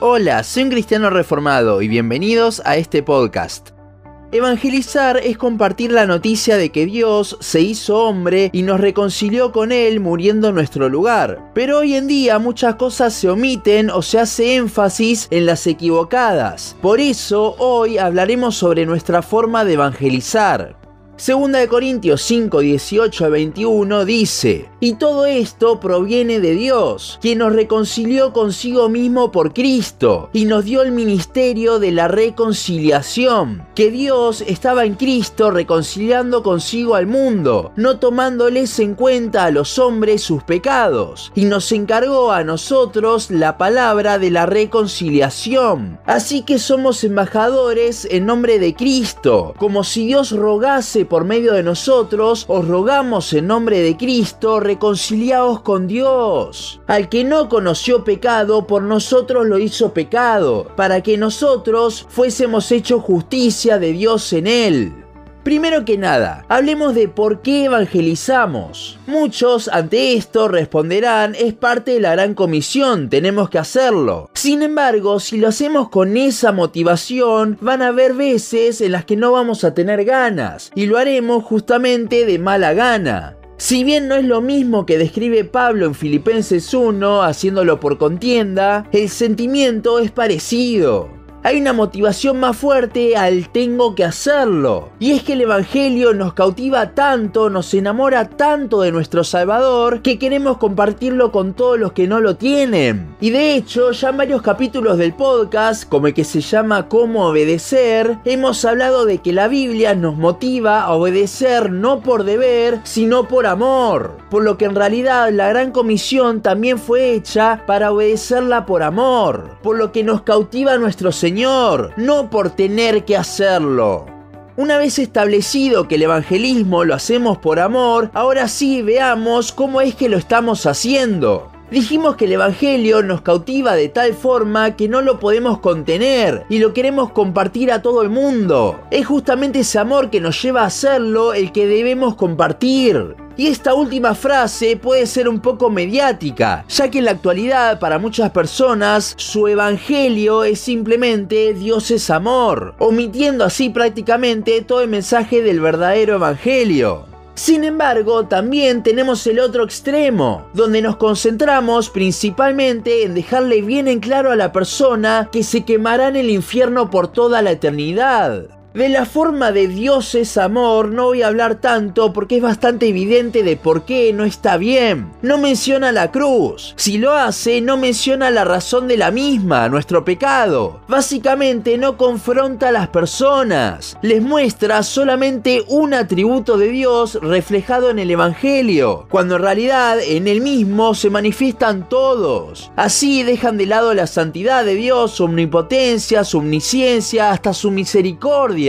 Hola, soy un cristiano reformado y bienvenidos a este podcast. Evangelizar es compartir la noticia de que Dios se hizo hombre y nos reconcilió con Él muriendo en nuestro lugar. Pero hoy en día muchas cosas se omiten o se hace énfasis en las equivocadas. Por eso hoy hablaremos sobre nuestra forma de evangelizar. Segunda de Corintios 5, 18 a 21 dice, y todo esto proviene de Dios, quien nos reconcilió consigo mismo por Cristo y nos dio el ministerio de la reconciliación, que Dios estaba en Cristo reconciliando consigo al mundo, no tomándoles en cuenta a los hombres sus pecados, y nos encargó a nosotros la palabra de la reconciliación. Así que somos embajadores en nombre de Cristo, como si Dios rogase por medio de nosotros, os rogamos en nombre de Cristo, reconciliaos con Dios. Al que no conoció pecado, por nosotros lo hizo pecado, para que nosotros fuésemos hecho justicia de Dios en él. Primero que nada, hablemos de por qué evangelizamos. Muchos ante esto responderán, es parte de la gran comisión, tenemos que hacerlo. Sin embargo, si lo hacemos con esa motivación, van a haber veces en las que no vamos a tener ganas, y lo haremos justamente de mala gana. Si bien no es lo mismo que describe Pablo en Filipenses 1, haciéndolo por contienda, el sentimiento es parecido hay una motivación más fuerte al tengo que hacerlo. Y es que el Evangelio nos cautiva tanto, nos enamora tanto de nuestro Salvador, que queremos compartirlo con todos los que no lo tienen. Y de hecho, ya en varios capítulos del podcast, como el que se llama Cómo obedecer, hemos hablado de que la Biblia nos motiva a obedecer no por deber, sino por amor. Por lo que en realidad la gran comisión también fue hecha para obedecerla por amor. Por lo que nos cautiva nuestro Señor No por tener que hacerlo. Una vez establecido que el evangelismo lo hacemos por amor, ahora sí veamos cómo es que lo estamos haciendo. Dijimos que el Evangelio nos cautiva de tal forma que no lo podemos contener y lo queremos compartir a todo el mundo. Es justamente ese amor que nos lleva a hacerlo el que debemos compartir. Y esta última frase puede ser un poco mediática, ya que en la actualidad para muchas personas su evangelio es simplemente Dios es amor, omitiendo así prácticamente todo el mensaje del verdadero evangelio. Sin embargo, también tenemos el otro extremo, donde nos concentramos principalmente en dejarle bien en claro a la persona que se quemará en el infierno por toda la eternidad. De la forma de Dios es amor no voy a hablar tanto porque es bastante evidente de por qué no está bien. No menciona la cruz. Si lo hace, no menciona la razón de la misma, nuestro pecado. Básicamente no confronta a las personas. Les muestra solamente un atributo de Dios reflejado en el Evangelio, cuando en realidad en el mismo se manifiestan todos. Así dejan de lado la santidad de Dios, su omnipotencia, su omnisciencia, hasta su misericordia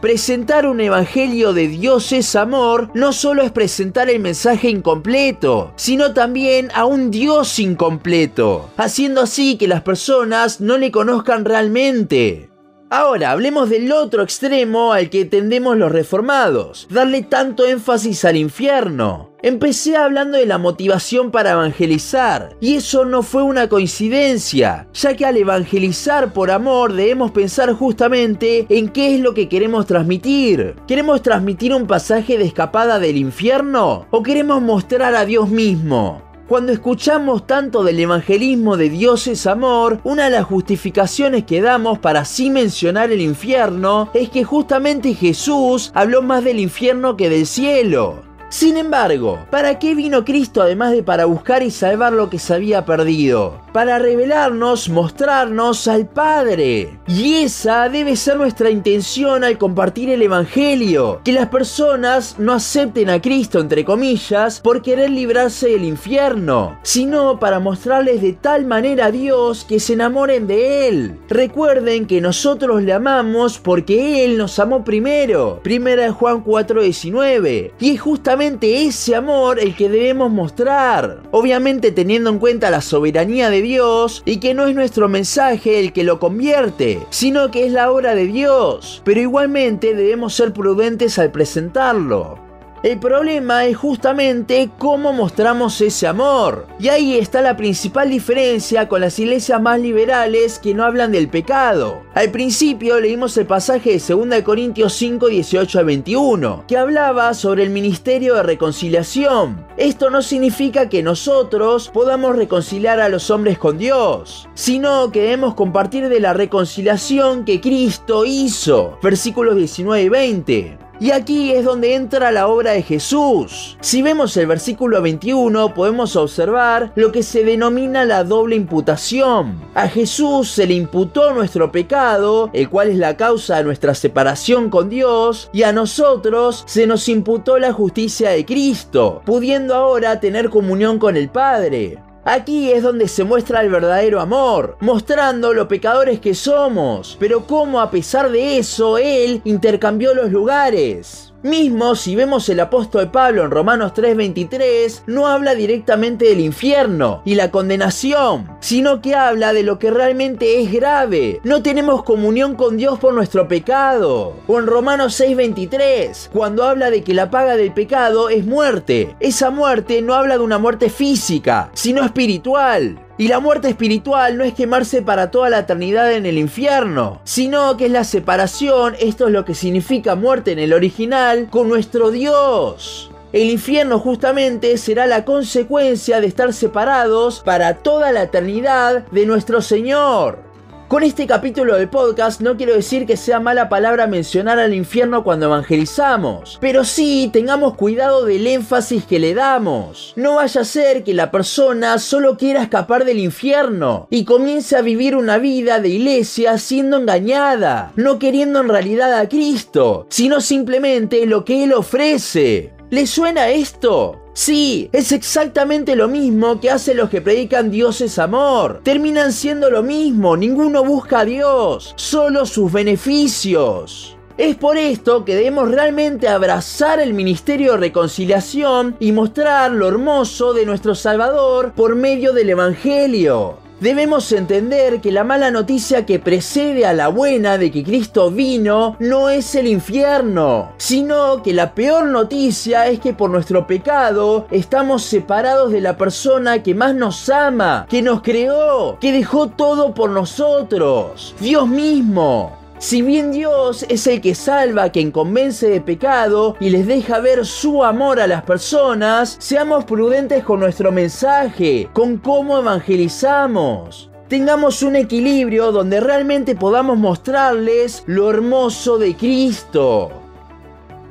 Presentar un evangelio de Dios es amor no solo es presentar el mensaje incompleto, sino también a un Dios incompleto, haciendo así que las personas no le conozcan realmente. Ahora, hablemos del otro extremo al que tendemos los reformados, darle tanto énfasis al infierno. Empecé hablando de la motivación para evangelizar, y eso no fue una coincidencia, ya que al evangelizar por amor debemos pensar justamente en qué es lo que queremos transmitir. ¿Queremos transmitir un pasaje de escapada del infierno? ¿O queremos mostrar a Dios mismo? Cuando escuchamos tanto del evangelismo de Dios es amor, una de las justificaciones que damos para así mencionar el infierno es que justamente Jesús habló más del infierno que del cielo. Sin embargo, ¿para qué vino Cristo además de para buscar y salvar lo que se había perdido? Para revelarnos, mostrarnos al Padre. Y esa debe ser nuestra intención al compartir el Evangelio. Que las personas no acepten a Cristo, entre comillas, por querer librarse del infierno, sino para mostrarles de tal manera a Dios que se enamoren de Él. Recuerden que nosotros le amamos porque Él nos amó primero. Primera de Juan 4:19. Y es justamente ese amor el que debemos mostrar. Obviamente teniendo en cuenta la soberanía de Dios y que no es nuestro mensaje el que lo convierte, sino que es la obra de Dios. Pero igualmente debemos ser prudentes al presentarlo. El problema es justamente cómo mostramos ese amor. Y ahí está la principal diferencia con las iglesias más liberales que no hablan del pecado. Al principio leímos el pasaje de 2 Corintios 5, 18 a 21, que hablaba sobre el ministerio de reconciliación. Esto no significa que nosotros podamos reconciliar a los hombres con Dios, sino que debemos compartir de la reconciliación que Cristo hizo. Versículos 19 y 20. Y aquí es donde entra la obra de Jesús. Si vemos el versículo 21 podemos observar lo que se denomina la doble imputación. A Jesús se le imputó nuestro pecado, el cual es la causa de nuestra separación con Dios, y a nosotros se nos imputó la justicia de Cristo, pudiendo ahora tener comunión con el Padre. Aquí es donde se muestra el verdadero amor, mostrando lo pecadores que somos, pero cómo a pesar de eso Él intercambió los lugares. Mismo si vemos el apóstol Pablo en Romanos 3:23, no habla directamente del infierno y la condenación, sino que habla de lo que realmente es grave. No tenemos comunión con Dios por nuestro pecado. O en Romanos 6:23, cuando habla de que la paga del pecado es muerte. Esa muerte no habla de una muerte física, sino espiritual. Y la muerte espiritual no es quemarse para toda la eternidad en el infierno, sino que es la separación, esto es lo que significa muerte en el original, con nuestro Dios. El infierno justamente será la consecuencia de estar separados para toda la eternidad de nuestro Señor. Con este capítulo del podcast no quiero decir que sea mala palabra mencionar al infierno cuando evangelizamos, pero sí tengamos cuidado del énfasis que le damos. No vaya a ser que la persona solo quiera escapar del infierno y comience a vivir una vida de iglesia siendo engañada, no queriendo en realidad a Cristo, sino simplemente lo que Él ofrece. ¿Le suena esto? Sí, es exactamente lo mismo que hacen los que predican Dios es amor. Terminan siendo lo mismo, ninguno busca a Dios, solo sus beneficios. Es por esto que debemos realmente abrazar el ministerio de reconciliación y mostrar lo hermoso de nuestro Salvador por medio del Evangelio. Debemos entender que la mala noticia que precede a la buena de que Cristo vino no es el infierno, sino que la peor noticia es que por nuestro pecado estamos separados de la persona que más nos ama, que nos creó, que dejó todo por nosotros, Dios mismo. Si bien Dios es el que salva a quien convence de pecado y les deja ver su amor a las personas, seamos prudentes con nuestro mensaje, con cómo evangelizamos tengamos un equilibrio donde realmente podamos mostrarles lo hermoso de Cristo.